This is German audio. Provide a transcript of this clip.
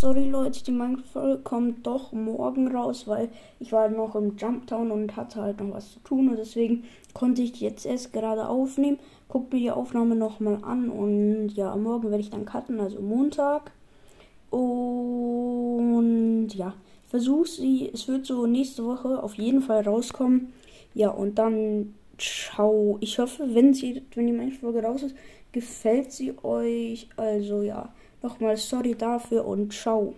sorry Leute, die Minecraft-Folge kommt doch morgen raus, weil ich war noch im Jumptown und hatte halt noch was zu tun und deswegen konnte ich jetzt erst gerade aufnehmen. Guckt mir die Aufnahme nochmal an und ja, morgen werde ich dann cutten, also Montag. Und ja, versuch sie, es wird so nächste Woche auf jeden Fall rauskommen. Ja, und dann ciao. Ich hoffe, wenn sie, wenn die Minecraft-Folge raus ist, gefällt sie euch. Also ja. Nochmal sorry dafür und ciao.